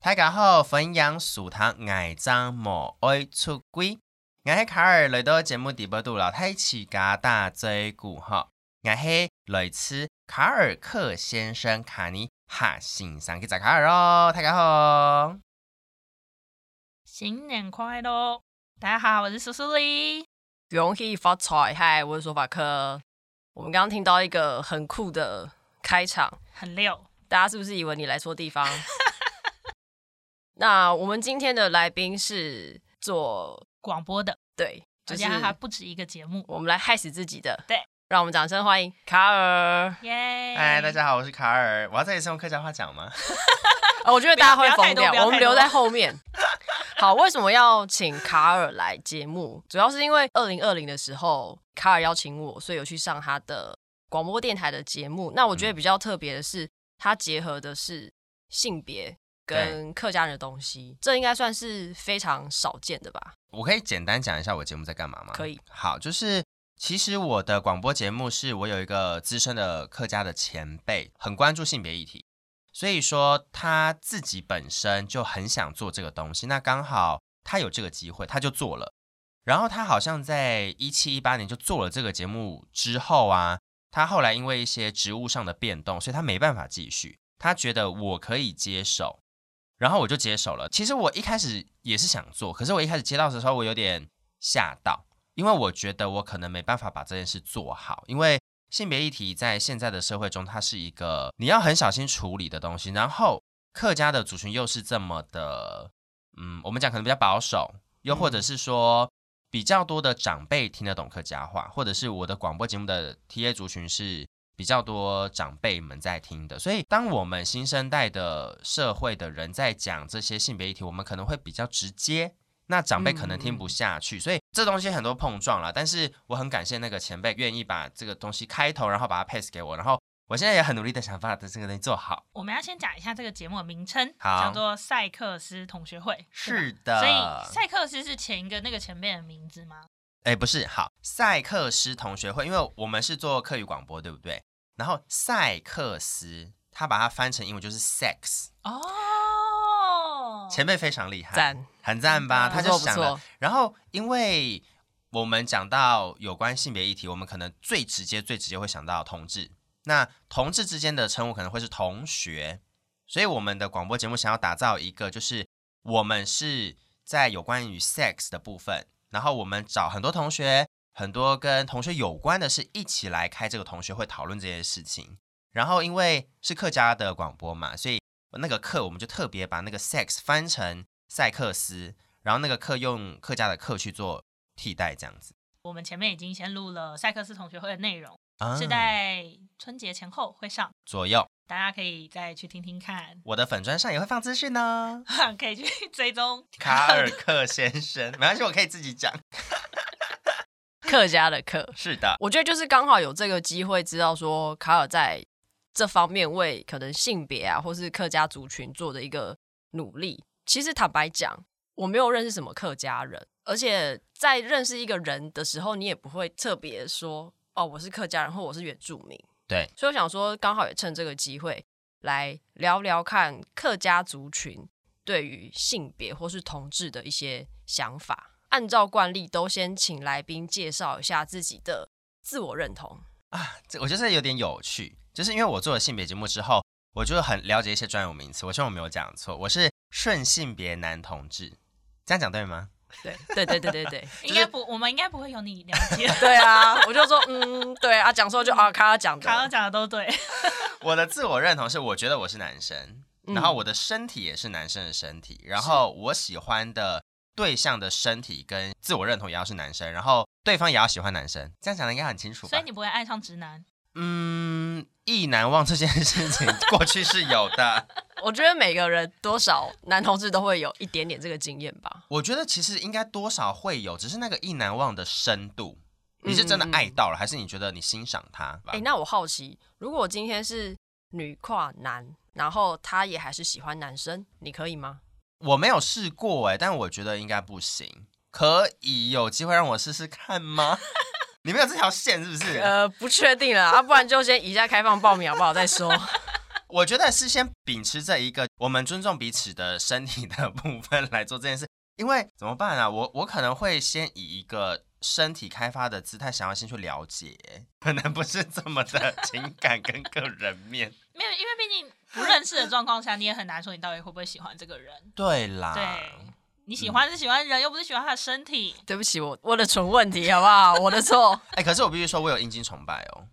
大家好，汾阳书堂爱张莫爱出轨，我是卡尔，来到节目第八度了，太起家大嘴鼓哈，我是来自卡尔克先生卡尼哈欣赏嘅扎卡尔哦，大家好，新年快乐，大家好，我是苏苏里，恭喜发财，嗨，我是说法克，我们刚刚听到一个很酷的开场，很溜，大家是不是以为你来错地方？那我们今天的来宾是做广播的，对，而且还不止一个节目。我们来害死自己的，对，让我们掌声欢迎卡尔。耶！嗨，大家好，我是卡尔。我要在这里用客家话讲吗？哦，我觉得大家会疯掉，我们留在后面。好，为什么要请卡尔来节目？主要是因为二零二零的时候，卡尔邀请我，所以有去上他的广播电台的节目。那我觉得比较特别的是，他结合的是性别。跟客家人的东西，这应该算是非常少见的吧？我可以简单讲一下我节目在干嘛吗？可以。好，就是其实我的广播节目是我有一个资深的客家的前辈，很关注性别议题，所以说他自己本身就很想做这个东西。那刚好他有这个机会，他就做了。然后他好像在一七一八年就做了这个节目之后啊，他后来因为一些职务上的变动，所以他没办法继续。他觉得我可以接手。然后我就接手了。其实我一开始也是想做，可是我一开始接到的时候，我有点吓到，因为我觉得我可能没办法把这件事做好。因为性别议题在现在的社会中，它是一个你要很小心处理的东西。然后客家的族群又是这么的，嗯，我们讲可能比较保守，又或者是说比较多的长辈听得懂客家话，或者是我的广播节目的 TA 族群是。比较多长辈们在听的，所以当我们新生代的社会的人在讲这些性别议题，我们可能会比较直接，那长辈可能听不下去，嗯、所以这东西很多碰撞了。但是我很感谢那个前辈愿意把这个东西开头，然后把它 pass 给我，然后我现在也很努力的想把这个东西做好。我们要先讲一下这个节目的名称，好叫做赛克斯同学会。是的，所以赛克斯是前一个那个前辈的名字吗？哎，不是，好，赛克斯同学会，因为我们是做课语广播，对不对？然后赛克斯，他把它翻成英文就是 sex 哦，前辈非常厉害，赞，很赞吧？他就想了。然后，因为我们讲到有关性别议题，我们可能最直接、最直接会想到同志。那同志之间的称呼可能会是同学，所以我们的广播节目想要打造一个，就是我们是在有关于 sex 的部分，然后我们找很多同学。很多跟同学有关的事，一起来开这个同学会讨论这些事情。然后因为是客家的广播嘛，所以那个课我们就特别把那个 sex 翻成赛克斯，然后那个课用客家的课去做替代，这样子。我们前面已经先录了赛克斯同学会的内容，啊、是在春节前后会上左右，大家可以再去听听看。我的粉砖上也会放资讯呢，可以去 追踪卡尔克先生。没关系，我可以自己讲。客家的客是的，我觉得就是刚好有这个机会，知道说卡尔在这方面为可能性别啊，或是客家族群做的一个努力。其实坦白讲，我没有认识什么客家人，而且在认识一个人的时候，你也不会特别说哦，我是客家人或我是原住民。对，所以我想说，刚好也趁这个机会来聊聊看客家族群对于性别或是同志的一些想法。按照惯例，都先请来宾介绍一下自己的自我认同啊。这我觉得有点有趣，就是因为我做了性别节目之后，我就很了解一些专有名词。我希望我没有讲错，我是顺性别男同志，这样讲对吗？对对对对对对，应该不，我们应该不会有你了解。对啊，我就说嗯，对啊，讲错就啊，卡尔讲的，卡尔讲的都对。我的自我认同是，我觉得我是男生，然后我的身体也是男生的身体，然后我喜欢的。对象的身体跟自我认同也要是男生，然后对方也要喜欢男生，这样讲的应该很清楚？所以你不会爱上直男？嗯，意难忘这件事情过去是有的。我觉得每个人多少男同志都会有一点点这个经验吧。我觉得其实应该多少会有，只是那个意难忘的深度，你是真的爱到了，嗯、还是你觉得你欣赏他？哎，那我好奇，如果我今天是女跨男，然后他也还是喜欢男生，你可以吗？我没有试过哎，但我觉得应该不行。可以有机会让我试试看吗？你没有这条线是不是？呃，不确定了啊，不然就先以下开放报名好不好？再说。我觉得是先秉持这一个我们尊重彼此的身体的部分来做这件事，因为怎么办啊？我我可能会先以一个身体开发的姿态，想要先去了解，可能不是这么的 情感跟个人面。没有，因为毕竟不认识的状况下，你也很难说你到底会不会喜欢这个人。对啦，对，你喜欢是喜欢人，嗯、又不是喜欢他的身体。对不起，我我的蠢问题好不好？我的错。哎、欸，可是我必须说，我有阴茎崇拜哦。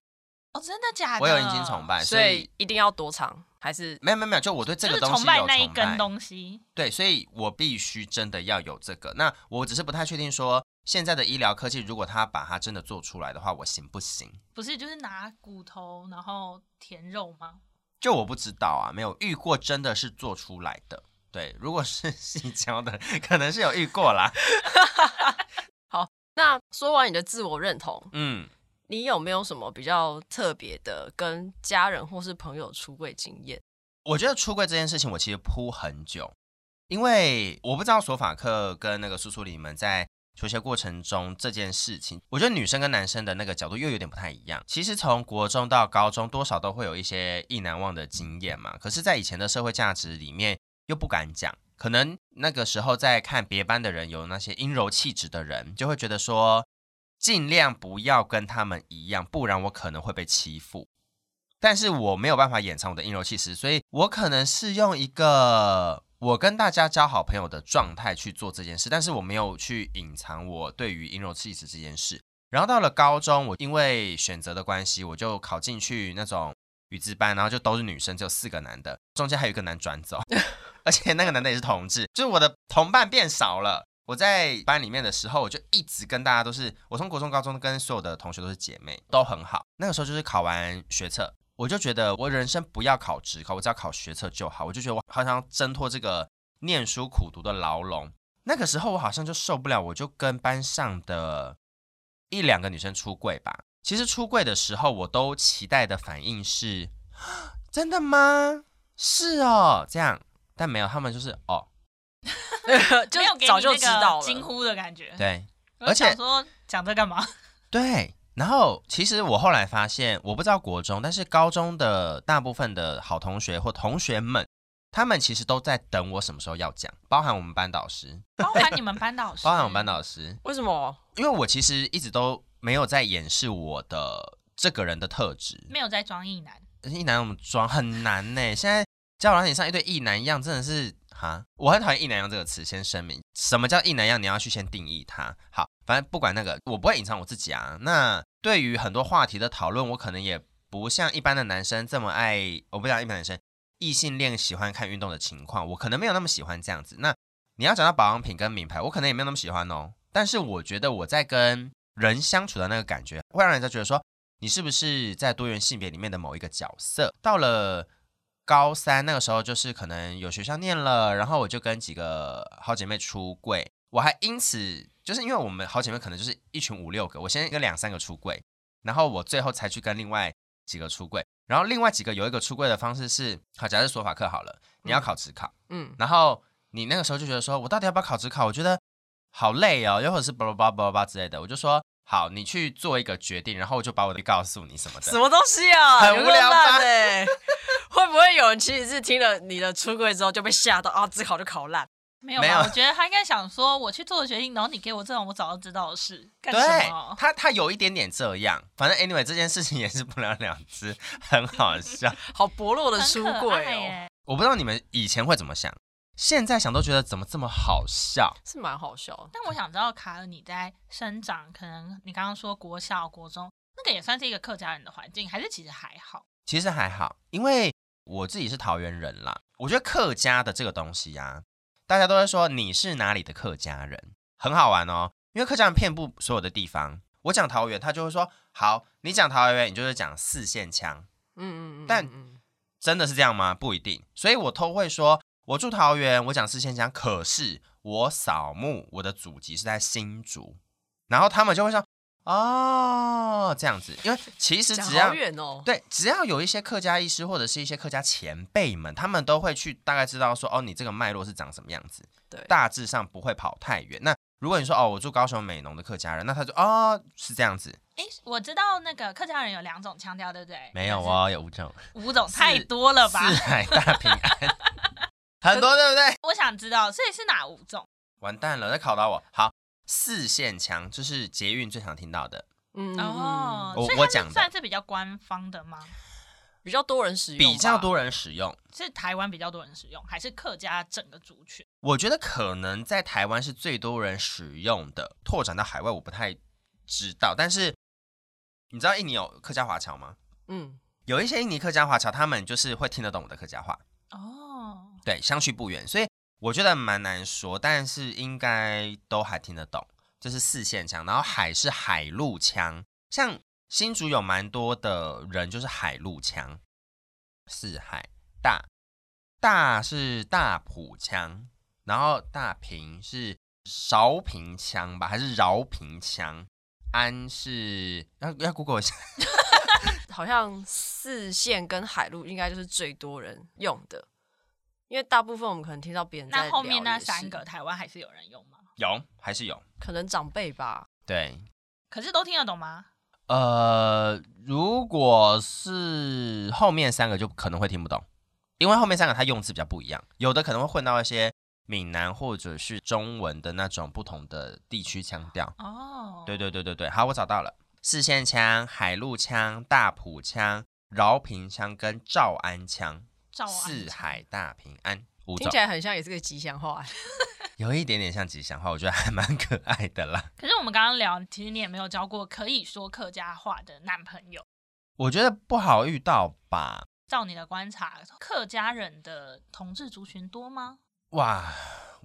哦，真的假的？我有阴茎崇拜，所以，所以一定要多长？还是没有没有没有？就我对这个东西有崇拜那一根东西。对，所以我必须真的要有这个。那我只是不太确定说，现在的医疗科技，如果他把它真的做出来的话，我行不行？不是，就是拿骨头然后填肉吗？就我不知道啊，没有遇过真的是做出来的。对，如果是 矽胶的，可能是有遇过啦。好，那说完你的自我认同，嗯。你有没有什么比较特别的跟家人或是朋友出柜经验？我觉得出柜这件事情，我其实铺很久，因为我不知道索法克跟那个苏苏里们在求学过程中这件事情，我觉得女生跟男生的那个角度又有点不太一样。其实从国中到高中，多少都会有一些意难忘的经验嘛。可是，在以前的社会价值里面，又不敢讲。可能那个时候在看别班的人有那些阴柔气质的人，就会觉得说。尽量不要跟他们一样，不然我可能会被欺负。但是我没有办法掩藏我的阴柔气质，所以我可能是用一个我跟大家交好朋友的状态去做这件事，但是我没有去隐藏我对于阴柔气质这件事。然后到了高中，我因为选择的关系，我就考进去那种语资班，然后就都是女生，只有四个男的，中间还有一个男转走，而且那个男的也是同志，就是我的同伴变少了。我在班里面的时候，我就一直跟大家都是，我从国中、高中跟所有的同学都是姐妹，都很好。那个时候就是考完学测，我就觉得我人生不要考职考，我只要考学测就好。我就觉得我好像挣脱这个念书苦读的牢笼。那个时候我好像就受不了，我就跟班上的一两个女生出柜吧。其实出柜的时候，我都期待的反应是，真的吗？是哦，这样，但没有，他们就是哦。就早就知道了，惊呼的感觉。对，而且说讲这干嘛？对，然后其实我后来发现，我不知道国中，但是高中的大部分的好同学或同学们，他们其实都在等我什么时候要讲，包含我们班导师，包含你们班导师，包含我们班导师。为什么？因为我其实一直都没有在掩饰我的这个人的特质，没有在装硬男。一男我们装很难呢。现在交友软体上一堆异男一样，真的是。哈，我很讨厌“异男样”这个词，先声明，什么叫“异男样”？你要去先定义它。好，反正不管那个，我不会隐藏我自己啊。那对于很多话题的讨论，我可能也不像一般的男生这么爱。我不讲一般男生，异性恋喜欢看运动的情况，我可能没有那么喜欢这样子。那你要讲到保养品跟名牌，我可能也没有那么喜欢哦。但是我觉得我在跟人相处的那个感觉，会让人家觉得说，你是不是在多元性别里面的某一个角色？到了。高三那个时候，就是可能有学校念了，然后我就跟几个好姐妹出柜，我还因此就是因为我们好姐妹可能就是一群五六个，我先跟两三个出柜，然后我最后才去跟另外几个出柜，然后另外几个有一个出柜的方式是，好，假设说法课好了，你要考职考，嗯，然后你那个时候就觉得说我到底要不要考职考？我觉得好累哦，又或者是巴拉巴拉巴拉之类的，我就说。好，你去做一个决定，然后我就把我的告诉你什么的。什么东西啊？很无聊吧？会不会有人其实是听了你的出柜之后就被吓到啊？自考就考烂？没有，没有。我觉得他应该想说，我去做的决定，然后你给我这种我早就知道的事，干什么？他他有一点点这样，反正 anyway 这件事情也是不了了之，很好笑。好薄弱的出柜哦。我不知道你们以前会怎么想。现在想都觉得怎么这么好笑，是蛮好笑。但我想知道卡尔你在生长，可能你刚刚说国小、国中那个也算是一个客家人的环境，还是其实还好？其实还好，因为我自己是桃园人啦。我觉得客家的这个东西呀、啊，大家都会说你是哪里的客家人，很好玩哦。因为客家人遍布所有的地方，我讲桃园，他就会说好，你讲桃园，你就是讲四线腔。嗯嗯嗯。但真的是这样吗？不一定。所以我都会说。我住桃园，我讲四县腔，可是我扫墓，我的祖籍是在新竹，然后他们就会说哦这样子，因为其实只要、哦、对，只要有一些客家医师或者是一些客家前辈们，他们都会去大概知道说哦，你这个脉络是长什么样子，对，大致上不会跑太远。那如果你说哦，我住高雄美浓的客家人，那他就哦是这样子。哎，我知道那个客家人有两种腔调，对不对？没有哦，有五种。五种太多了吧？四海大平安，很多对不对？我想知道，所以是哪五种？完蛋了，再考到我。好，四线腔就是捷运最常听到的。嗯哦，我我讲的算是比较官方的吗？比较多人使用，比较多人使用，是台湾比较多人使用，还是客家整个族群？我觉得可能在台湾是最多人使用的，拓展到海外我不太知道。但是你知道印尼有客家华侨吗？嗯，有一些印尼客家华侨，他们就是会听得懂我的客家话。哦，对，相去不远，所以我觉得蛮难说，但是应该都还听得懂。就是四线腔，然后海是海陆腔，像。新竹有蛮多的人，就是海陆腔，四海大大是大埔腔，然后大平是饶平腔吧，还是饶平腔？安是要要 Google 一下，好像四线跟海陆应该就是最多人用的，因为大部分我们可能听到别人在。那后面那三个台湾还是有人用吗？有，还是有，可能长辈吧。对，可是都听得懂吗？呃，如果是后面三个就可能会听不懂，因为后面三个它用字比较不一样，有的可能会混到一些闽南或者是中文的那种不同的地区腔调。哦，对对对对对，好，我找到了，四线腔、海陆腔、大埔腔、饶平腔跟诏安腔，四海大平安，听起来很像也是个吉祥话。有一点点像吉祥话，我觉得还蛮可爱的啦。可是我们刚刚聊，其实你也没有交过可以说客家话的男朋友。我觉得不好遇到吧。照你的观察，客家人的同志族群多吗？哇，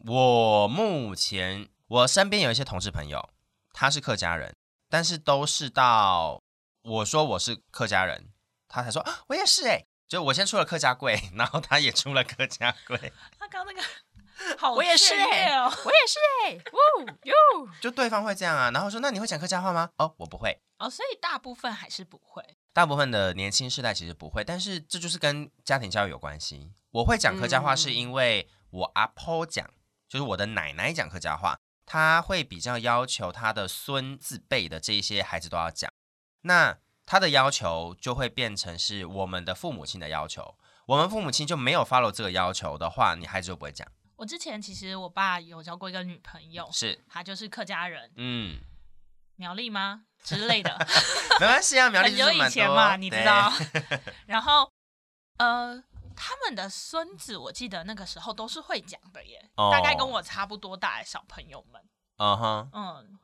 我目前我身边有一些同事朋友，他是客家人，但是都是到我说我是客家人，他才说啊，我也是哎、欸，就我先出了客家柜，然后他也出了客家柜。他刚那个。好我也是哎、欸，我也是哎、欸，呜哟，就对方会这样啊，然后说，那你会讲客家话吗？哦，我不会。哦，所以大部分还是不会。大部分的年轻世代其实不会，但是这就是跟家庭教育有关系。我会讲客家话，是因为我阿婆讲，就是我的奶奶讲客家话，她会比较要求她的孙子辈的这一些孩子都要讲。那她的要求就会变成是我们的父母亲的要求，我们父母亲就没有 follow 这个要求的话，你孩子就不会讲。我之前其实我爸有交过一个女朋友，是。她就是客家人，嗯，苗栗吗？之类的，没关系啊，苗栗就是蛮多，以前嘛，你知道。然后呃，他们的孙子，我记得那个时候都是会讲的耶，哦、大概跟我差不多大的小朋友们，嗯哼，嗯，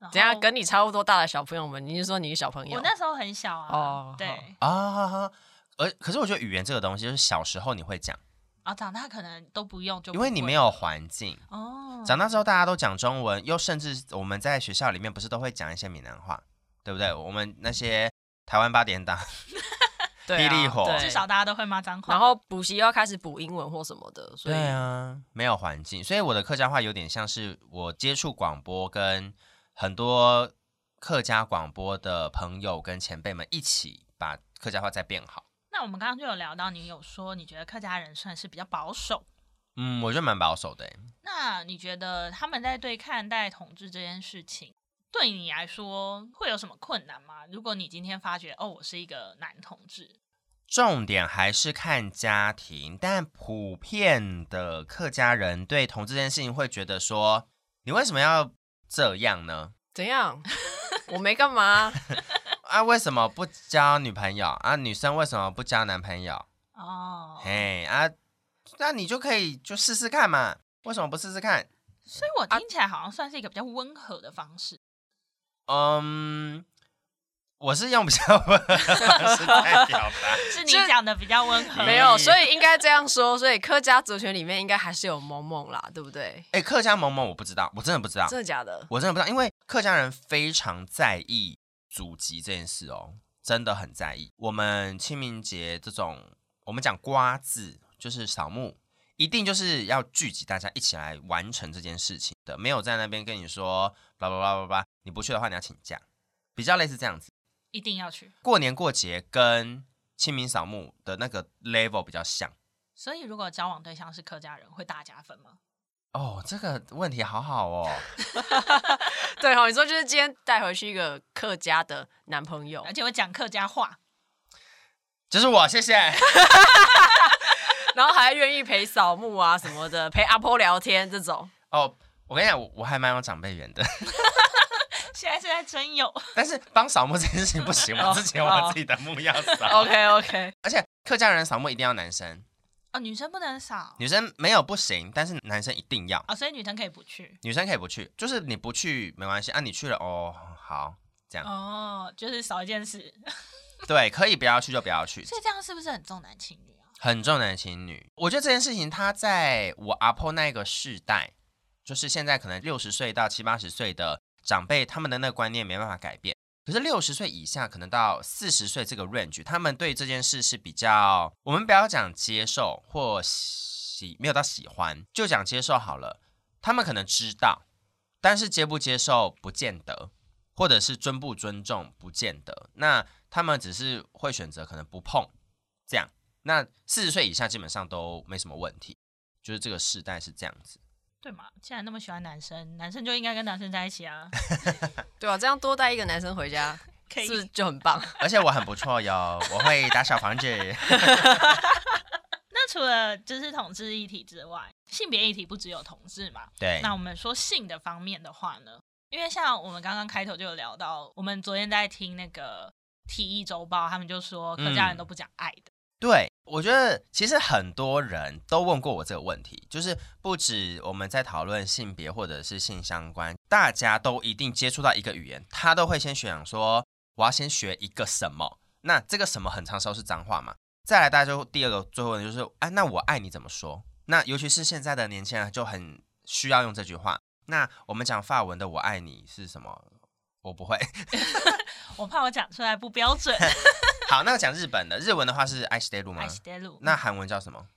等下跟你差不多大的小朋友们，你是说你是小朋友？我那时候很小啊，哦，对啊，而可是我觉得语言这个东西，就是小时候你会讲。啊，长大可能都不用，就因为你没有环境哦。长大之后大家都讲中文，又甚至我们在学校里面不是都会讲一些闽南话，对不对？我们那些台湾八点档、霹雳火，至少大家都会骂脏话。然后补习又要开始补英文或什么的，所以对啊，没有环境，所以我的客家话有点像是我接触广播，跟很多客家广播的朋友跟前辈们一起把客家话再变好。那我们刚刚就有聊到，你有说你觉得客家人算是比较保守，嗯，我觉得蛮保守的。那你觉得他们在对看待同志这件事情，对你来说会有什么困难吗？如果你今天发觉哦，我是一个男同志，重点还是看家庭，但普遍的客家人对同志这件事情会觉得说，你为什么要这样呢？怎样？我没干嘛。啊，为什么不交女朋友啊？女生为什么不交男朋友？哦，嘿啊，那你就可以就试试看嘛。为什么不试试看？所以我听起来好像算是一个比较温和的方式。嗯，我是用比较温和的表达，是你讲的比较温和。没有，所以应该这样说。所以客家族群里面应该还是有萌萌啦，对不对？哎，客家萌萌我不知道，我真的不知道，真的假的？我真的不知道，因为客家人非常在意。祖籍这件事哦，真的很在意。我们清明节这种，我们讲瓜子，就是扫墓，一定就是要聚集大家一起来完成这件事情的。没有在那边跟你说，叭叭叭叭叭，你不去的话你要请假，比较类似这样子。一定要去。过年过节跟清明扫墓的那个 level 比较像。所以如果交往对象是客家人，会大加分吗？哦，这个问题好好哦。对哦，你说就是今天带回去一个客家的男朋友，而且会讲客家话，就是我，谢谢。然后还愿意陪扫墓啊什么的，陪阿婆聊天这种。哦，我跟你讲，我我还蛮有长辈缘的。现在是在真有，但是帮扫墓这件事情不行，我之前我自己的墓要扫。OK OK，而且客家人扫墓一定要男生。哦，女生不能扫，女生没有不行，但是男生一定要。哦，所以女生可以不去，女生可以不去，就是你不去没关系啊，你去了哦，好，这样。哦，就是少一件事。对，可以不要去就不要去。所以这样是不是很重男轻女啊？很重男轻女。我觉得这件事情，他在我阿婆那个世代，就是现在可能六十岁到七八十岁的长辈，他们的那个观念没办法改变。可是六十岁以下，可能到四十岁这个 range，他们对这件事是比较，我们不要讲接受或喜，没有到喜欢，就讲接受好了。他们可能知道，但是接不接受不见得，或者是尊不尊重不见得。那他们只是会选择可能不碰这样。那四十岁以下基本上都没什么问题，就是这个世代是这样子。对嘛？既然那么喜欢男生，男生就应该跟男生在一起啊。对啊，这样多带一个男生回家，可以是不是就很棒？而且我很不错哟，我会打扫房子。那除了就是同志议题之外，性别议题不只有同志嘛？对。那我们说性的方面的话呢？因为像我们刚刚开头就有聊到，我们昨天在听那个《体液周报》，他们就说客家人都不讲爱的。嗯对，我觉得其实很多人都问过我这个问题，就是不止我们在讨论性别或者是性相关，大家都一定接触到一个语言，他都会先想说我要先学一个什么，那这个什么很长时候是脏话嘛。再来，大家就第二个最后问就是，哎，那我爱你怎么说？那尤其是现在的年轻人就很需要用这句话。那我们讲法文的我爱你是什么？我不会，我怕我讲出来不标准。好，那讲日本的，日文的话是爱してる吗？爱してる。那韩文叫什么？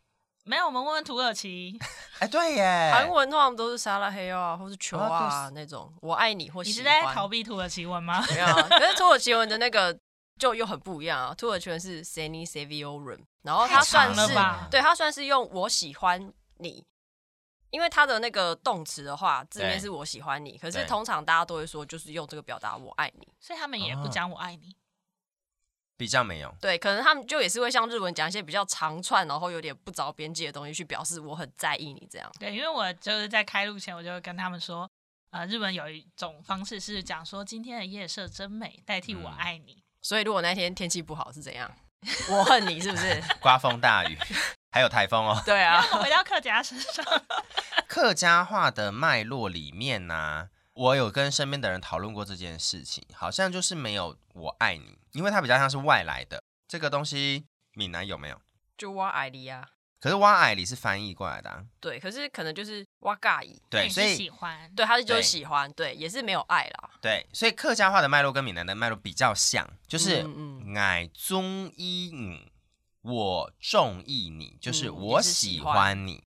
没有，我们问问土耳其。哎，对耶，韩文通常都是撒拉嘿啊，或是球啊那种，我爱你或喜欢。你是在逃避土耳其文吗？没有，可是土耳其文的那个就又很不一样啊。土耳其文是 seni seviyorum，然后它算是对，它算是用我喜欢你。因为他的那个动词的话，字面是我喜欢你，可是通常大家都会说，就是用这个表达我爱你，所以他们也不讲我爱你， 比较没有。对，可能他们就也是会像日文讲一些比较长串，然后有点不着边际的东西去表示我很在意你这样。对，因为我就是在开录前，我就会跟他们说，呃，日本有一种方式是讲说今天的夜色真美，代替我爱你。嗯。所以如果那天天气不好是怎样？我恨你是不是？刮风大雨，还有台风哦。对啊，回到客家身上。客家话的脉络里面呢、啊，我有跟身边的人讨论过这件事情，好像就是没有“我爱你”，因为它比较像是外来的这个东西。闽南有没有？就“我爱你”啊。可是“我爱你”是翻译过来的、啊。对，可是可能就是“我介意”。对，所以喜欢。对，他是就是喜欢。对，对，也是没有爱啦。对，所以客家话的脉络跟闽南的脉络比较像，就是“爱中意你”，我中意你，就是我喜欢你。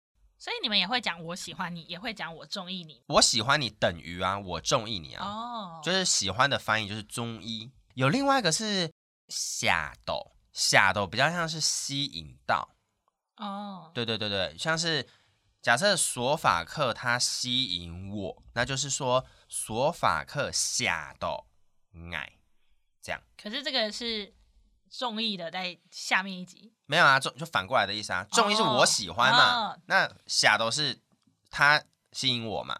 嗯所以你们也会讲我喜欢你，也会讲我中意你。我喜欢你等于啊，我中意你啊。哦，就是喜欢的翻译就是中医。有另外一个是下斗，下斗比较像是吸引到。哦，对对对对，像是假设索法克他吸引我，那就是说索法克下斗爱这样。可是这个是。中意的在下面一集没有啊，中就反过来的意思啊。中意是我喜欢嘛，哦、那下都是他吸引我嘛，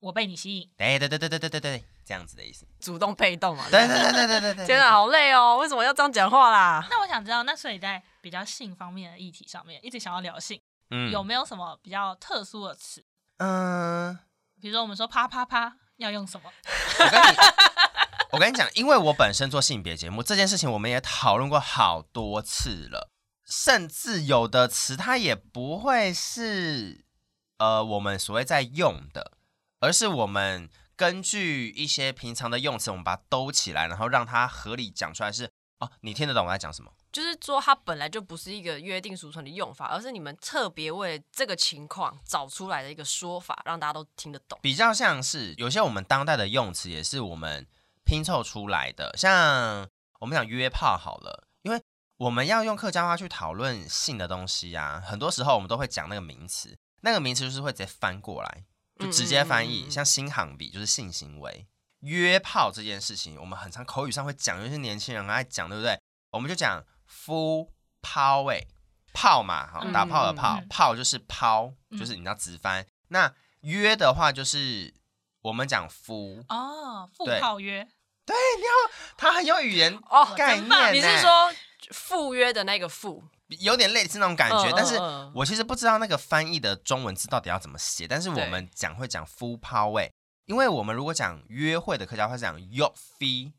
我被你吸引。对对对对对对对对，这样子的意思，主动被动嘛。对对对对对对对，天啊，好累哦，为什么要这样讲话啦？那我想知道，那所以在比较性方面的议题上面，一直想要聊性，嗯，有没有什么比较特殊的词？嗯，比如说我们说啪啪啪要用什么？我跟你我跟你讲，因为我本身做性别节目这件事情，我们也讨论过好多次了，甚至有的词它也不会是呃我们所谓在用的，而是我们根据一些平常的用词，我们把它兜起来，然后让它合理讲出来是。哦，你听得懂我在讲什么？就是说它本来就不是一个约定俗成的用法，而是你们特别为这个情况找出来的一个说法，让大家都听得懂。比较像是有些我们当代的用词，也是我们。拼凑出来的，像我们讲约炮好了，因为我们要用客家话去讨论性的东西啊，很多时候我们都会讲那个名词。那个名词就是会直接翻过来，就直接翻译，嗯嗯嗯嗯像新航比就是性行为。约炮这件事情，我们很常口语上会讲，有些年轻人爱讲，对不对？我们就讲夫抛诶，炮嘛，哈，打炮的炮，炮就是抛，就是你知道直翻。那约的话，就是我们讲夫哦，夫炮约。对，你好，他很有语言哦概念。你是说赴约的那个赴，有点类似那种感觉。但是我其实不知道那个翻译的中文字到底要怎么写，但是我们讲会讲夫泡位。因为我们如果讲约会的客家话是讲约飞，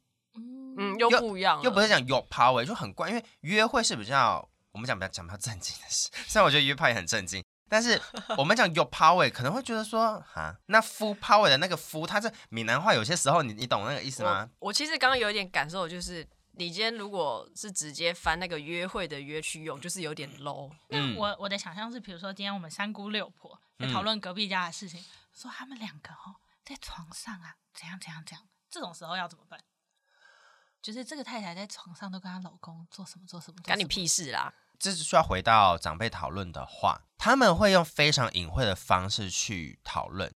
嗯，又不一样，又不是讲约炮诶，就很怪。因为约会是比较我们讲比较讲比较正经的事，虽然我觉得约炮也很正经，但是 我们讲有 power，可能会觉得说哈，那敷 power 的那个夫，它是闽南话有些时候你你懂那个意思吗？我，我其实刚刚有一点感受，就是你今天如果是直接翻那个约会的约去用，就是有点 low。嗯，我我的想象是，比如说今天我们三姑六婆在讨论隔壁家的事情，嗯、说他们两个哦。在床上啊，怎样怎样怎样？这种时候要怎么办？就是这个太太在床上都跟她老公做什么做什么？干你屁事啦！这是需要回到长辈讨论的话，他们会用非常隐晦的方式去讨论。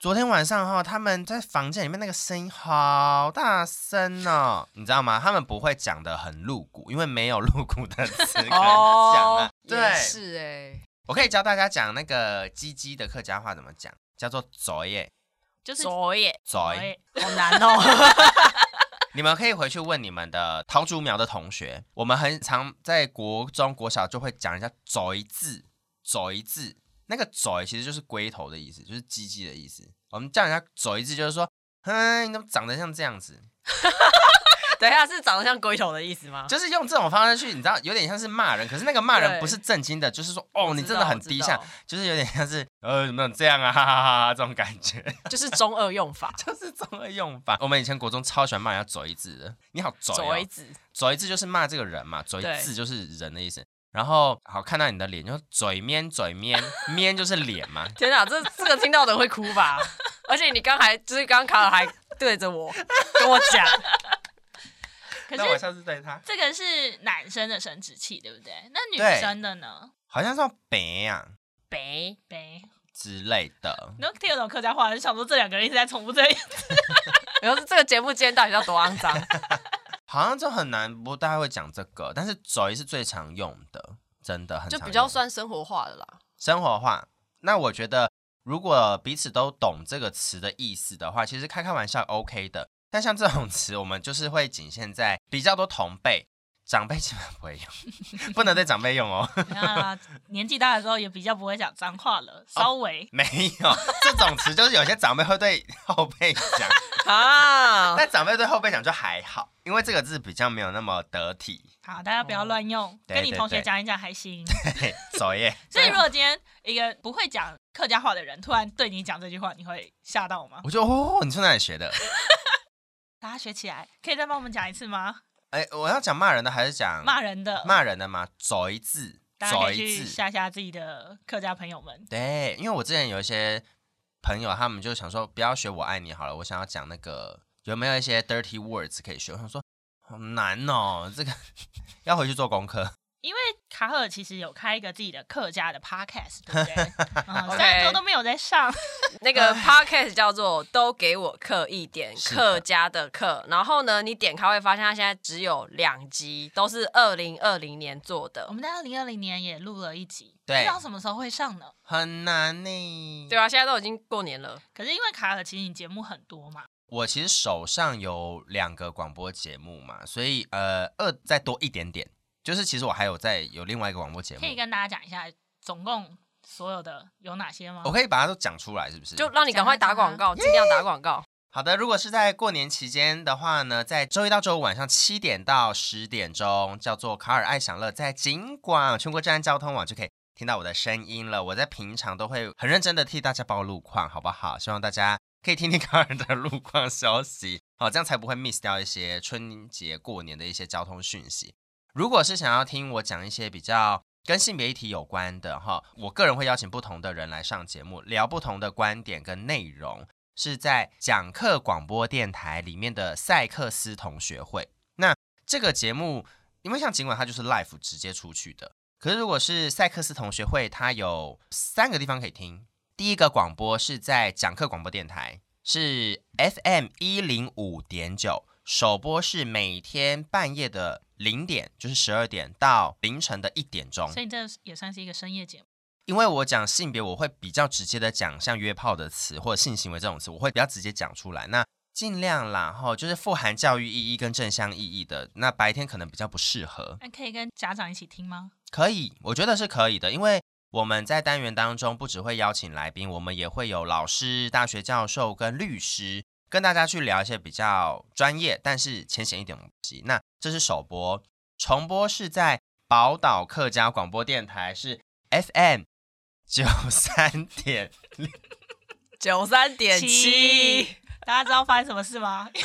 昨天晚上哈，他们在房间里面那个声音好大声哦，你知道吗？他们不会讲的很露骨，因为没有露骨的词可以讲啊。对，是哎，我可以教大家讲那个鸡鸡的客家话怎么讲，叫做左耶。就是左耶，左耶，好难哦。你们可以回去问你们的桃竹苗的同学，我们很常在国中、国小就会讲人家“走一字”，“走一字”，那个“走”其实就是龟头的意思，就是鸡鸡的意思。我们叫人家“走一字”，就是说，哼，你怎么长得像这样子？等一下，是长得像龟头的意思吗？就是用这种方式去，你知道，有点像是骂人，可是那个骂人不是震惊的，就是说，哦，你真的很低下，就是有点像是，呃，怎么这样啊，哈哈哈哈，这种感觉，就是中二用法，就是中二用法。我们以前国中超喜欢骂人家嘴字的，你好嘴、哦，嘴字，嘴字就是骂这个人嘛，嘴字就是人的意思。然后好看到你的脸，就嘴面嘴面面就是脸嘛。天哪，这这个听到的人会哭吧？而且你刚才就是刚刚卡尔还对着我跟我讲。可是那我下次对他，这个是男生的生殖器，对不对？那女生的呢？好像叫白呀，白白之类的。能听得懂客家话，就想说这两个人一直在重复这一次。然后这个节目今天到底要多肮脏？好像就很难，不大家会讲这个。但是嘴是最常用的，真的很，就比较算生活化的啦。生活化。那我觉得，如果彼此都懂这个词的意思的话，其实开开玩笑 OK 的。但像这种词，我们就是会仅限在比较多同辈、长辈基本不会用，不能对长辈用哦。啊，年纪大的时候也比较不会讲脏话了，稍微、哦、没有这种词，就是有些长辈会对后辈讲 啊，但长辈对后辈讲就还好，因为这个字比较没有那么得体。好，大家不要乱用，哦、跟你同学讲一讲还行。走耶。所以如果今天一个不会讲客家话的人突然对你讲这句话，你会吓到吗？我就哦，你从哪里学的？学起来，可以再帮我们讲一次吗？哎、欸，我要讲骂人的还是讲骂人的？骂人的吗？走一字，大家可以去吓吓自己的客家朋友们。对，因为我之前有一些朋友，他们就想说，不要学我爱你好了，我想要讲那个有没有一些 dirty words 可以学？我想说好难哦，这个 要回去做功课。因为卡尔其实有开一个自己的客家的 podcast，对不对？嗯，虽然说都没有在上。那个 podcast 叫做“都给我刻一点”，客家的客。然后呢，你点开会发现它现在只有两集，都是二零二零年做的。我们在二零二零年也录了一集，对，不知道什么时候会上呢？很难呢。对啊，现在都已经过年了。可是因为卡尔其实你节目很多嘛，我其实手上有两个广播节目嘛，所以呃，二再多一点点。就是其实我还有在有另外一个广播节目，可以跟大家讲一下，总共所有的有哪些吗？我可以把它都讲出来，是不是？就让你赶快打广告，尽量打广告。好的，如果是在过年期间的话呢，在周一到周五晚上七点到十点钟，叫做卡尔爱享乐，在尽管全国治安交通网就可以听到我的声音了。我在平常都会很认真的替大家报路况，好不好？希望大家可以听听 卡尔的路况消息，好，这样才不会 miss 掉一些春节过年的一些交通讯息。如果是想要听我讲一些比较跟性别议题有关的哈，我个人会邀请不同的人来上节目，聊不同的观点跟内容，是在讲课广播电台里面的赛克斯同学会。那这个节目，因为像尽管它就是 live 直接出去的，可是如果是赛克斯同学会，它有三个地方可以听。第一个广播是在讲课广播电台，是 FM 一零五点九，首播是每天半夜的零点，就是十二点到凌晨的一点钟。所以这也算是一个深夜节目。因为我讲性别，我会比较直接的讲像约炮的词或者性行为这种词，我会比较直接讲出来。那尽量啦，哈，就是富含教育意义跟正向意义的。那白天可能比较不适合。那可以跟家长一起听吗？可以，我觉得是可以的。因为我们在单元当中不只会邀请来宾，我们也会有老师、大学教授跟律师跟大家去聊一些比较专业但是浅显一点的东西。那这是首播，重播是在宝岛客家广播电台，是 FM 九三点九三点七。大家知道发生什么事吗？我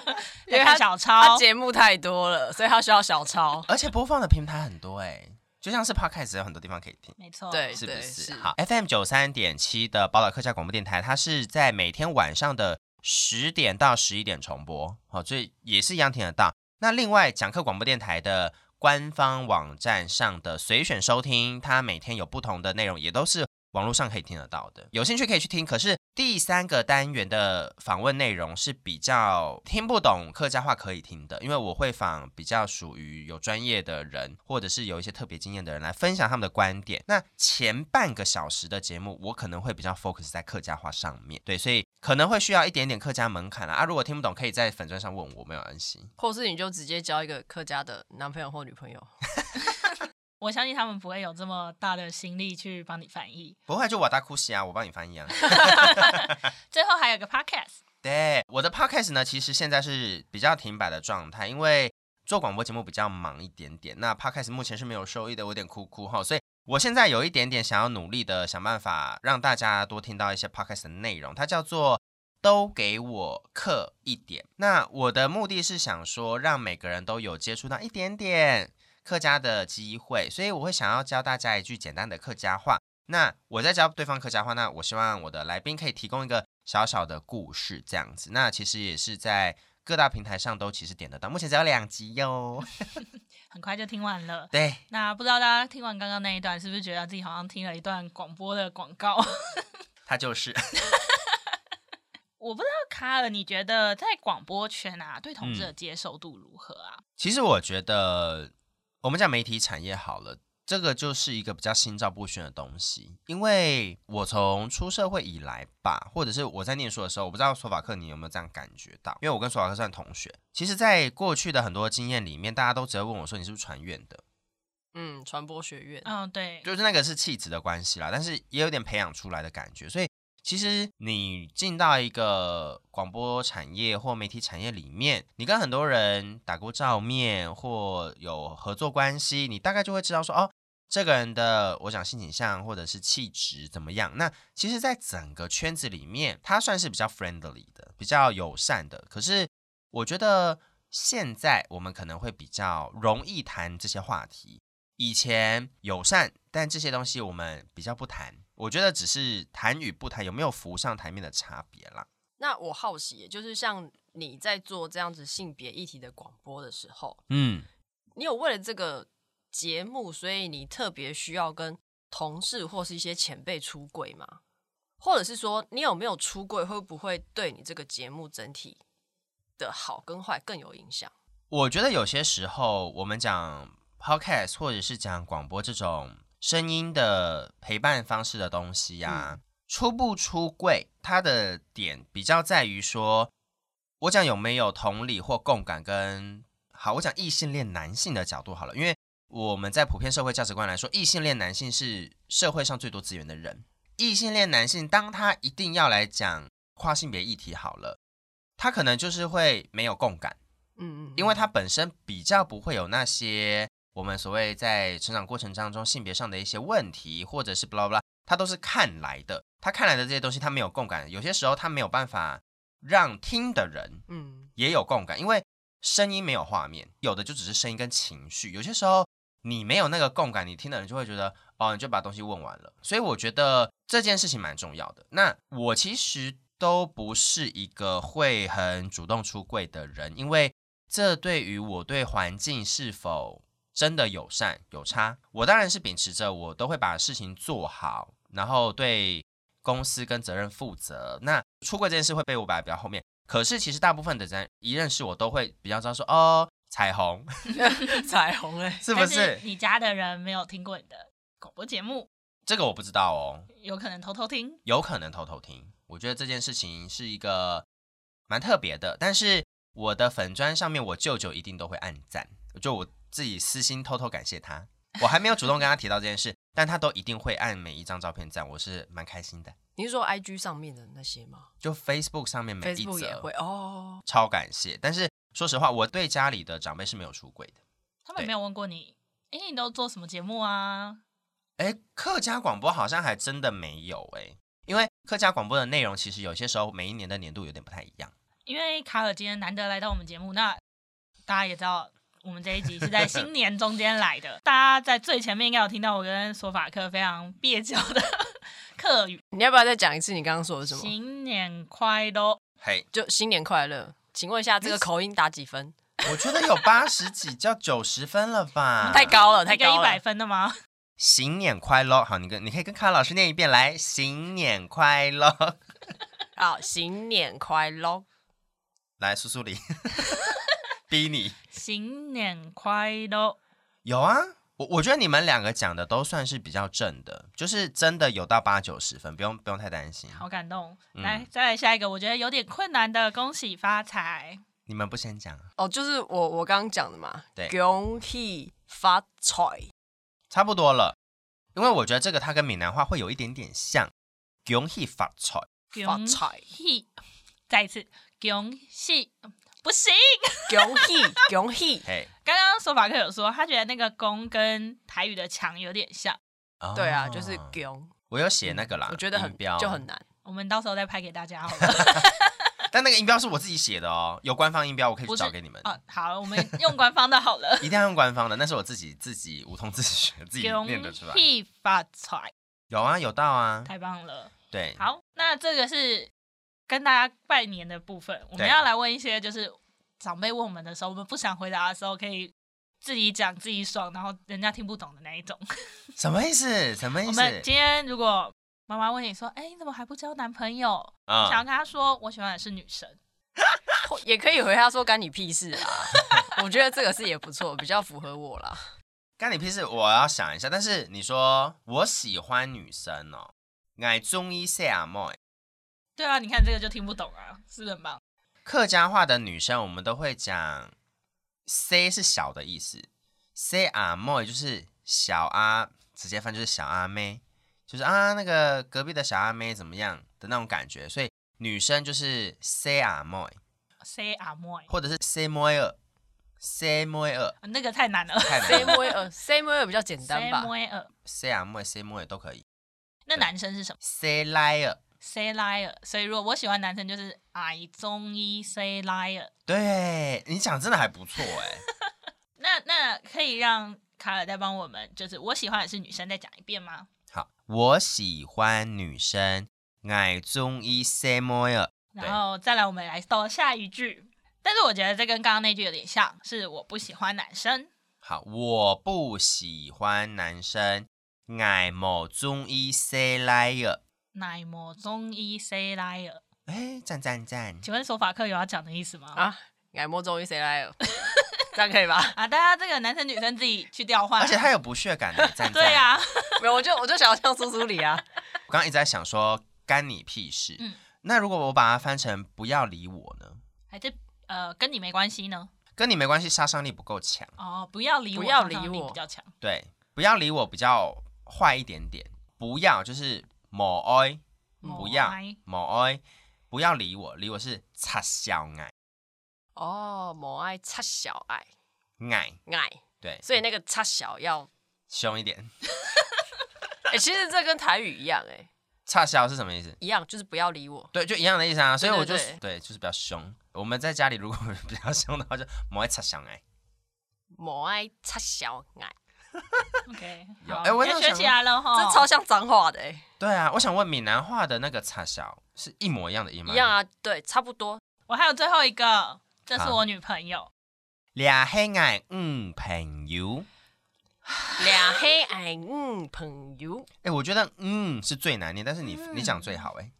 在看，因为他小抄，他节目太多了，所以他需要小抄，而且播放的平台很多哎、欸，就像是 Podcast 有很多地方可以听，没错，对，是不是？是好，FM 九三点七的宝岛客家广播电台，它是在每天晚上的十点到十一点重播，好，所以也是一样听得到。那另外讲课广播电台的官方网站上的随选收听，它每天有不同的内容，也都是。网络上可以听得到的，有兴趣可以去听。可是第三个单元的访问内容是比较听不懂客家话可以听的，因为我会访比较属于有专业的人，或者是有一些特别经验的人来分享他们的观点。那前半个小时的节目，我可能会比较 focus 在客家话上面，对，所以可能会需要一点点客家门槛啦。啊，如果听不懂，可以在粉砖上问我，没有关系。或是你就直接交一个客家的男朋友或女朋友。我相信他们不会有这么大的心力去帮你翻译，不会就瓦达库西啊，我帮你翻译啊。最后还有个 podcast，对，我的 podcast 呢，其实现在是比较停摆的状态，因为做广播节目比较忙一点点。那 podcast 目前是没有收益的，我有点哭哭哈，所以我现在有一点点想要努力的想办法让大家多听到一些 podcast 的内容，它叫做都给我刻一点。那我的目的是想说，让每个人都有接触到一点点。客家的机会，所以我会想要教大家一句简单的客家话。那我在教对方客家话，那我希望我的来宾可以提供一个小小的故事，这样子。那其实也是在各大平台上都其实点得到，目前只有两集哟，很快就听完了。对，那不知道大家听完刚刚那一段，是不是觉得自己好像听了一段广播的广告？他就是。我不知道卡尔，你觉得在广播圈啊，对同志的接受度如何啊？嗯，其实我觉得。我们讲媒体产业好了，这个就是一个比较心照不宣的东西。因为我从出社会以来吧，或者是我在念书的时候，我不知道索法克你有没有这样感觉到？因为我跟索法克算同学。其实，在过去的很多经验里面，大家都只会问我说：“你是不是传院的？”嗯，传播学院。嗯，对，就是那个是气质的关系啦，但是也有点培养出来的感觉，所以。其实你进到一个广播产业或媒体产业里面，你跟很多人打过照面或有合作关系，你大概就会知道说，哦，这个人的我讲性倾向或者是气质怎么样。那其实，在整个圈子里面，他算是比较 friendly 的，比较友善的。可是，我觉得现在我们可能会比较容易谈这些话题。以前友善，但这些东西我们比较不谈。我觉得只是谈与不谈有没有浮上台面的差别啦。那我好奇，就是像你在做这样子性别议题的广播的时候，嗯，你有为了这个节目，所以你特别需要跟同事或是一些前辈出柜吗？或者是说，你有没有出柜，会不会对你这个节目整体的好跟坏更有影响？我觉得有些时候，我们讲 podcast 或者是讲广播这种。声音的陪伴方式的东西呀、啊，嗯、出不出柜，它的点比较在于说，我讲有没有同理或共感跟好，我讲异性恋男性的角度好了，因为我们在普遍社会价值观来说，异性恋男性是社会上最多资源的人。异性恋男性当他一定要来讲跨性别议题好了，他可能就是会没有共感，嗯嗯，因为他本身比较不会有那些。我们所谓在成长过程当中性别上的一些问题，或者是 blah blah，他都是看来的。他看来的这些东西，他没有共感。有些时候他没有办法让听的人，嗯，也有共感，因为声音没有画面，有的就只是声音跟情绪。有些时候你没有那个共感，你听的人就会觉得，哦，你就把东西问完了。所以我觉得这件事情蛮重要的。那我其实都不是一个会很主动出柜的人，因为这对于我对环境是否真的友善有差。我当然是秉持着我都会把事情做好，然后对公司跟责任负责。那出柜这件事会被我摆在比较后面，可是其实大部分的人一认识我都会比较知道说哦，彩虹，彩虹哎，是不是？是你家的人没有听过你的广播节目，这个我不知道哦，有可能偷偷听，有可能偷偷听。我觉得这件事情是一个蛮特别的，但是我的粉砖上面，我舅舅一定都会按赞，就我自己私心偷偷感谢他。我还没有主动跟他提到这件事，但他都一定会按每一张照片赞，我是蛮开心的。你是说 IG 上面的那些吗？就 Facebook 上面每一则也会哦，超感谢。但是说实话，我对家里的长辈是没有出轨的。他们没有问过你，哎，你都做什么节目啊？哎，客家广播好像还真的没有哎。因为客家广播的内容其实有些时候每一年的年度有点不太一样。因为卡尔今天难得来到我们节目，那大家也知道我们这一集是在新年中间来的。大家在最前面应该有听到我跟索法克非常蹩脚的 客语。你要不要再讲一次你刚刚说的什么？新年快乐！嘿，就新年快乐。请问一下，这个口音打几分？我觉得有八十几，叫九十分了吧？太高了，太高了。一百分的吗？新年快乐！好，你跟你可以跟卡老师念一遍，来，新年快乐！好，新年快乐！来，苏苏里，逼你，新年快乐！有啊，我我觉得你们两个讲的都算是比较正的，就是真的有到八九十分，不用不用太担心。好感动，嗯、来再来下一个，我觉得有点困难的，恭喜发财！你们不先讲哦，就是我我刚刚讲的嘛，对，恭喜发财。差不多了，因为我觉得这个它跟闽南话会有一点点像。恭喜发财，发财，再一次恭喜，不行，恭喜恭喜。嘿，刚刚说法克有说，他觉得那个“恭”跟台语的“强”有点像。哦、对啊，就是“恭”。我有写那个啦，我觉得很标就很难。我们到时候再拍给大家好了。但那个音标是我自己写的哦，有官方音标，我可以找给你们。啊，好，我们用官方的好了。一定要用官方的，那是我自己自己无痛自己学，自己念得出来。恭喜发财，有啊，有到啊，太棒了。对，好，那这个是跟大家拜年的部分，我们要来问一些，就是长辈问我们的时候，我们不想回答的时候，可以自己讲自己爽，然后人家听不懂的那一种。什么意思？什么意思？我们今天如果妈妈问你说：“哎，你怎么还不交男朋友？”嗯，想要跟她说：“我喜欢的是女生。”也可以回她说，干你屁事啊！我觉得这个是也不错，比较符合我啦。干你屁事，我要想一下。但是你说我喜欢女生哦，爱中医西阿妹。对啊，你看这个就听不懂啊，是不是很棒？客家话的女生，我们都会讲 “c” 是小的意思，“c 阿妹”就是小阿，直接翻就是小阿妹，就是啊那个隔壁的小阿妹怎么样的那种感觉，所以。女生就是 say 阿妹，say 阿妹，或者是 say 妹儿，say 妹儿，那个太难了，say 妹儿，say 妹儿比较简单吧，say 阿妹，say 妹儿都可以。那男生是什么？say liar。所以如果我喜欢男生，就是 I 中医 say liar。对，你讲真的还不错哎。那那可以让卡尔再帮我们，就是我喜欢的是女生，再讲一遍吗？好，我喜欢女生。，I 中医西妹儿，然后再来，我们来到下一句。但是我觉得这跟刚刚那句有点像，是我不喜欢男生。好，我不喜欢男生。爱某中医西来儿，爱莫中医 C 来尔。哎，赞赞赞！请问索法克有要讲的意思吗？啊，爱莫中医 C 来尔，这样可以吧？啊，大家这个男生女生自己去调换。而且他有不屑感的赞赞。对啊，没有，我就我就想要像苏苏里啊。我刚刚一直在想说。干你屁事！嗯，那如果我把它翻成不要理我呢？还是呃跟你没关系呢？跟你没关系，杀伤力不够强哦。不要理我，不要理我比较强。对，不要理我比较坏一点点。不要就是某爱，不要某爱，不要理我，理我是插小爱。哦，某爱插小爱，爱爱对，所以那个插小要凶一点。哎，其实这跟台语一样哎。插小是什么意思？一样，就是不要理我。对，就一样的意思啊。所以我就对，对，就是比较凶。我们在家里如果 比较凶的话，就莫爱插小爱，莫爱插小爱。OK，有哎，我学起来了哈，这超像脏话的哎。对啊，我想问闽南话的那个插小是一模一样的音吗？一样啊，对，差不多。我还有最后一个，这是我女朋友。俩黑矮嗯朋友，俩黑矮嗯朋友。哎，我觉得嗯是最难念，但是你、嗯、你讲最好哎。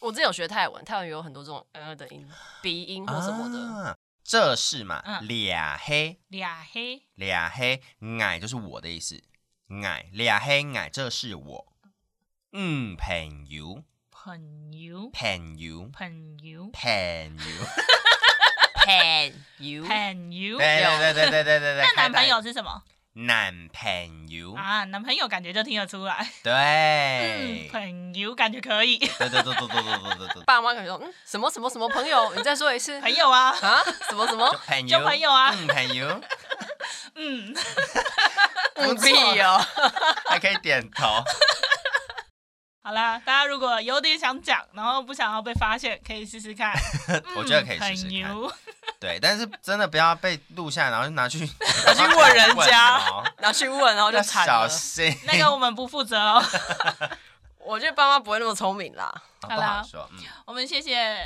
我之前有学泰文，泰文有很多这种呃的音，鼻音或什么的。啊、这是嘛？俩、嗯、黑，俩黑，俩黑矮就是我的意思。矮，俩黑矮，这是我。嗯，朋友，朋友，朋友，朋友，朋友，朋友，朋友。对对对对对对对。那男朋友是什么？男朋友啊，男朋友感觉就听得出来。对，嗯，朋友感觉可以。对对对对对对对对。爸妈感觉说，嗯，什么什么什么朋友？你再说一次。朋友啊啊？什么什么？朋友，就朋友啊。嗯，朋友。嗯。不必哦，还可以点头。好啦，大家如果有点想讲，然后不想要被发现，可以试试看。我觉得可以试试看。对，但是真的不要被录下来，然后就拿去 拿去问人家，拿去问，然后就惨了。小心，那个我们不负责哦。我觉得爸妈不会那么聪明啦。好啦，我们谢谢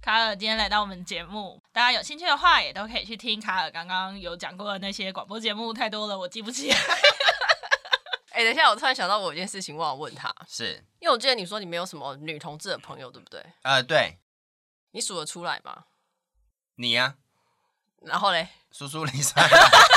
卡尔今天来到我们节目。大家有兴趣的话，也都可以去听卡尔刚刚有讲过的那些广播节目，太多了，我记不起来。哎、欸，等一下，我突然想到，我有件事情忘了问他，是因为我记得你说你没有什么女同志的朋友，对不对？呃，对。你数得出来吗？你呀、啊，然后嘞，苏苏里莎，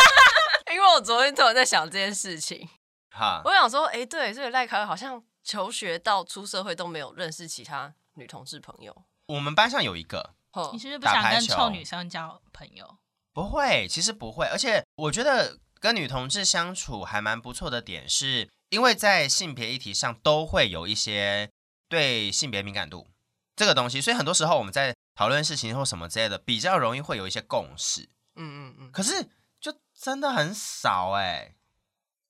因为我昨天突然在想这件事情，哈，我想说，哎、欸，对，这个赖凯尔好像求学到出社会都没有认识其他女同志朋友。我们班上有一个，你是不是不想跟臭女生交朋友？不会，其实不会，而且我觉得跟女同志相处还蛮不错的点是，因为在性别议题上都会有一些对性别敏感度这个东西，所以很多时候我们在。讨论事情或什么之类的，比较容易会有一些共识。嗯嗯嗯。可是就真的很少哎、欸，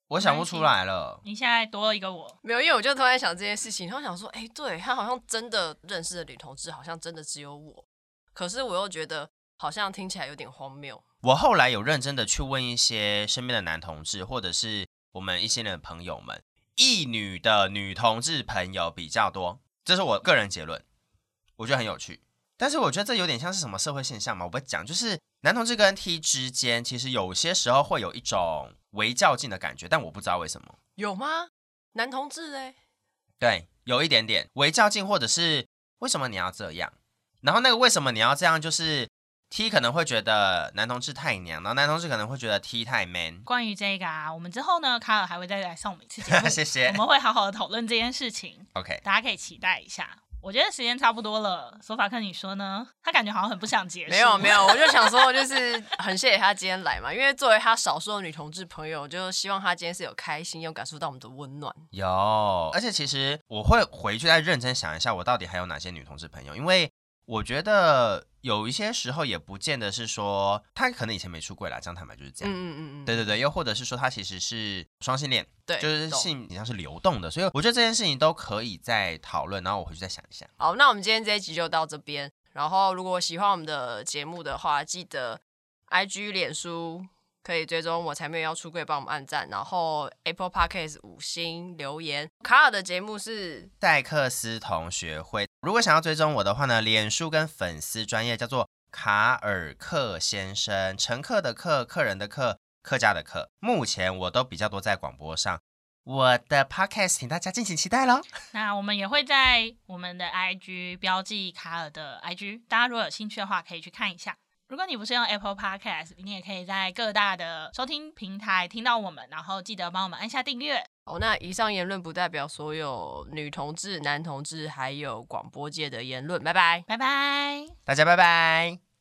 我想不出来了。你现在多了一个我，没有，因为我就突然想这件事情，然后想说，哎、欸，对，他好像真的认识的女同志，好像真的只有我。可是我又觉得好像听起来有点荒谬。我后来有认真的去问一些身边的男同志，或者是我们一些人的朋友们，异女的女同志朋友比较多，这是我个人结论，我觉得很有趣。但是我觉得这有点像是什么社会现象嘛？我不讲，就是男同志跟 T 之间，其实有些时候会有一种微较劲的感觉，但我不知道为什么。有吗？男同志嘞，对，有一点点微较劲，或者是为什么你要这样？然后那个为什么你要这样，就是 T 可能会觉得男同志太娘，然后男同志可能会觉得 T 太 man。关于这个啊，我们之后呢，卡尔还会再来送我们一次节目，谢谢。我们会好好的讨论这件事情。OK，大家可以期待一下。我觉得时间差不多了，索法克你说呢？他感觉好像很不想结束。没有没有，我就想说，就 是很谢谢他今天来嘛，因为作为他少数的女同志朋友，就希望他今天是有开心，有感受到我们的温暖。有，而且其实我会回去再认真想一下，我到底还有哪些女同志朋友，因为。我觉得有一些时候也不见得是说他可能以前没出柜啦，这样坦白就是这样。嗯嗯嗯，对对对，又或者是说他其实是双性恋，对，就是性好像是流动的，所以我觉得这件事情都可以再讨论，然后我回去再想一下。好，那我们今天这一集就到这边。然后如果喜欢我们的节目的话，记得 IG 脸书。可以追踪我才没有要出柜，帮我们按赞，然后 Apple Podcast 五星留言。卡尔的节目是戴克斯同学会。如果想要追踪我的话呢，脸书跟粉丝专业叫做卡尔克先生，乘客的客，客人的客，客家的客。目前我都比较多在广播上，我的 Podcast 请大家敬请期待喽。那我们也会在我们的 IG 标记卡尔的 IG，大家如果有兴趣的话，可以去看一下。如果你不是用 Apple Podcast，你也可以在各大的收听平台听到我们，然后记得帮我们按下订阅。哦，那以上言论不代表所有女同志、男同志还有广播界的言论。拜拜，拜拜，大家拜拜。